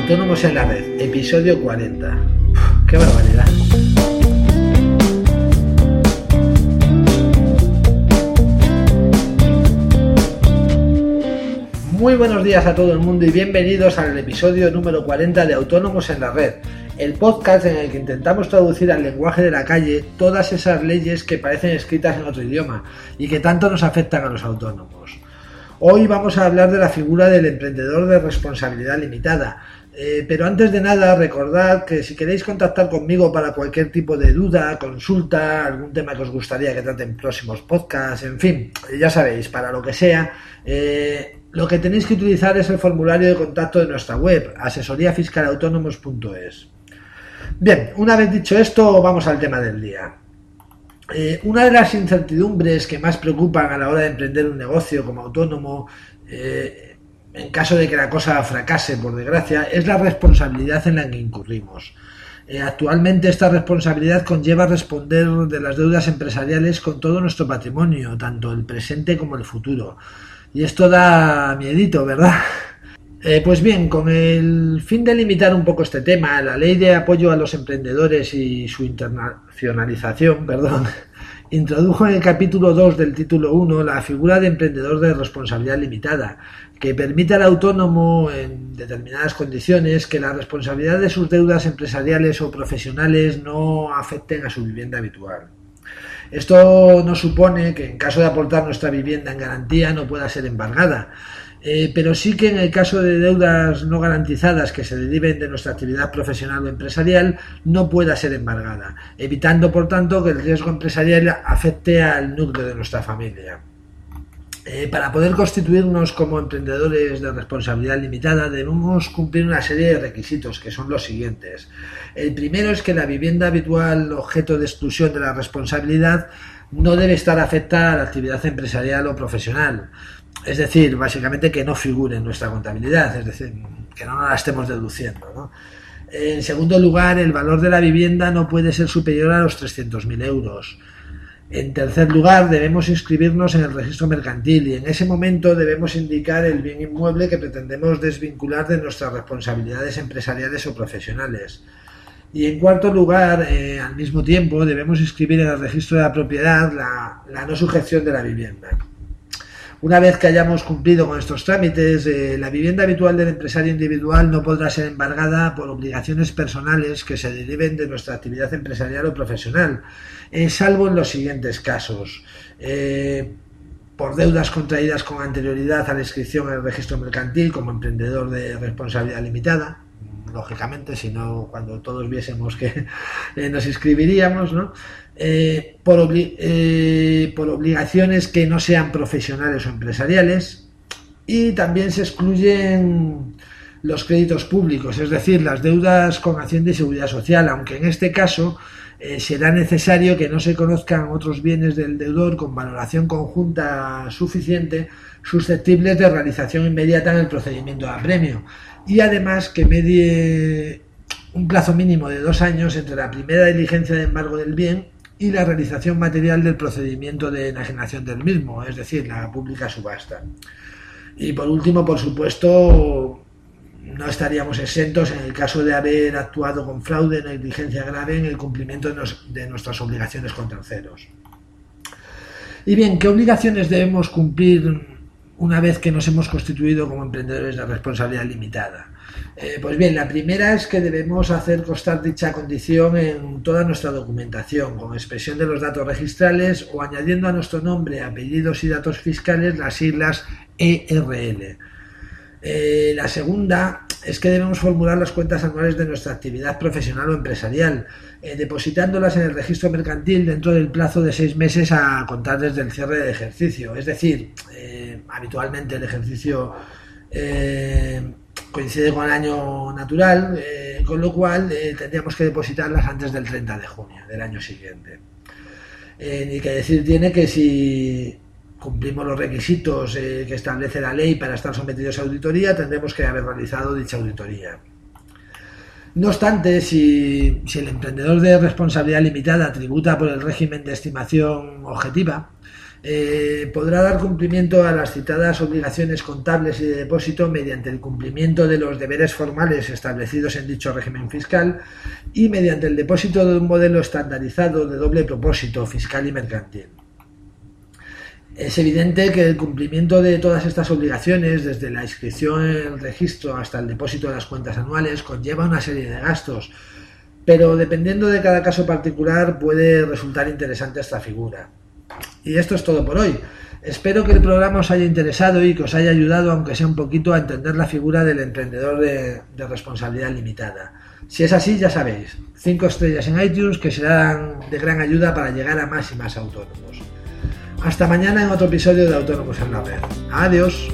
Autónomos en la Red, episodio 40. ¡Qué barbaridad! Muy buenos días a todo el mundo y bienvenidos al episodio número 40 de Autónomos en la Red, el podcast en el que intentamos traducir al lenguaje de la calle todas esas leyes que parecen escritas en otro idioma y que tanto nos afectan a los autónomos. Hoy vamos a hablar de la figura del emprendedor de responsabilidad limitada. Eh, pero antes de nada, recordad que si queréis contactar conmigo para cualquier tipo de duda, consulta, algún tema que os gustaría que trate en próximos podcasts, en fin, ya sabéis, para lo que sea, eh, lo que tenéis que utilizar es el formulario de contacto de nuestra web, asesoríafiscalautónomos.es. Bien, una vez dicho esto, vamos al tema del día. Eh, una de las incertidumbres que más preocupan a la hora de emprender un negocio como autónomo, eh, en caso de que la cosa fracase, por desgracia, es la responsabilidad en la que incurrimos. Eh, actualmente esta responsabilidad conlleva responder de las deudas empresariales con todo nuestro patrimonio, tanto el presente como el futuro. Y esto da miedito, ¿verdad? pues bien, con el fin de limitar un poco este tema, la ley de apoyo a los emprendedores y su internacionalización, perdón, introdujo en el capítulo 2 del título 1 la figura de emprendedor de responsabilidad limitada, que permite al autónomo, en determinadas condiciones, que la responsabilidad de sus deudas empresariales o profesionales no afecten a su vivienda habitual. Esto no supone que en caso de aportar nuestra vivienda en garantía no pueda ser embargada, eh, pero sí que en el caso de deudas no garantizadas que se deriven de nuestra actividad profesional o empresarial no pueda ser embargada, evitando por tanto que el riesgo empresarial afecte al núcleo de nuestra familia. Eh, para poder constituirnos como emprendedores de responsabilidad limitada debemos cumplir una serie de requisitos que son los siguientes. El primero es que la vivienda habitual objeto de exclusión de la responsabilidad no debe estar afectada a la actividad empresarial o profesional. Es decir, básicamente que no figure en nuestra contabilidad, es decir, que no la estemos deduciendo. En segundo lugar, el valor de la vivienda no puede ser superior a los 300.000 euros. En tercer lugar, debemos inscribirnos en el registro mercantil y en ese momento debemos indicar el bien inmueble que pretendemos desvincular de nuestras responsabilidades empresariales o profesionales. Y en cuarto lugar, eh, al mismo tiempo, debemos inscribir en el registro de la propiedad la, la no sujeción de la vivienda. Una vez que hayamos cumplido con estos trámites, eh, la vivienda habitual del empresario individual no podrá ser embargada por obligaciones personales que se deriven de nuestra actividad empresarial o profesional, eh, salvo en los siguientes casos. Eh, por deudas contraídas con anterioridad a la inscripción en el registro mercantil como emprendedor de responsabilidad limitada, lógicamente, si no, cuando todos viésemos que eh, nos inscribiríamos, ¿no? Eh, por, eh, por obligaciones que no sean profesionales o empresariales y también se excluyen los créditos públicos, es decir, las deudas con Hacienda y Seguridad Social, aunque en este caso será necesario que no se conozcan otros bienes del deudor con valoración conjunta suficiente susceptibles de realización inmediata en el procedimiento de apremio y además que medie un plazo mínimo de dos años entre la primera diligencia de embargo del bien y la realización material del procedimiento de enajenación del mismo, es decir, la pública subasta. Y por último, por supuesto, no estaríamos exentos en el caso de haber actuado con fraude, negligencia grave en el cumplimiento de, nuestras obligaciones con terceros. Y bien, ¿qué obligaciones debemos cumplir una vez que nos hemos constituido como emprendedores de responsabilidad limitada. Eh, pues bien, la primera es que debemos hacer constar dicha condición en toda nuestra documentación, con expresión de los datos registrales o añadiendo a nuestro nombre, apellidos y datos fiscales las siglas ERL. Eh, la segunda es que debemos formular las cuentas anuales de nuestra actividad profesional o empresarial, eh, depositándolas en el registro mercantil dentro del plazo de seis meses a contar desde el cierre de ejercicio. Es decir, eh, habitualmente el ejercicio coincide con el año natural, con lo cual tendríamos que depositarlas antes del 30 de junio del año siguiente. ni que decir tiene que si cumplimos los requisitos eh, que establece la ley para estar sometidos a auditoría, tendremos que haber realizado dicha auditoría. No obstante, si, el emprendedor de responsabilidad limitada tributa por el régimen de estimación objetiva, eh, podrá dar cumplimiento a las citadas obligaciones contables y de depósito mediante el cumplimiento de los deberes formales establecidos en dicho régimen fiscal y mediante el depósito de un modelo estandarizado de doble propósito fiscal y mercantil. Es evidente que el cumplimiento de todas estas obligaciones, desde la inscripción en el registro hasta el depósito de las cuentas anuales, conlleva una serie de gastos, pero dependiendo de cada caso particular puede resultar interesante esta figura. Y esto es todo por hoy. Espero que el programa os haya interesado y que os haya ayudado, aunque sea un poquito, a entender la figura del emprendedor de, responsabilidad limitada. Si es así, ya sabéis, cinco estrellas en iTunes que serán de gran ayuda para llegar a más y más autónomos. Hasta mañana en otro episodio de Autónomos en la Red. Adiós.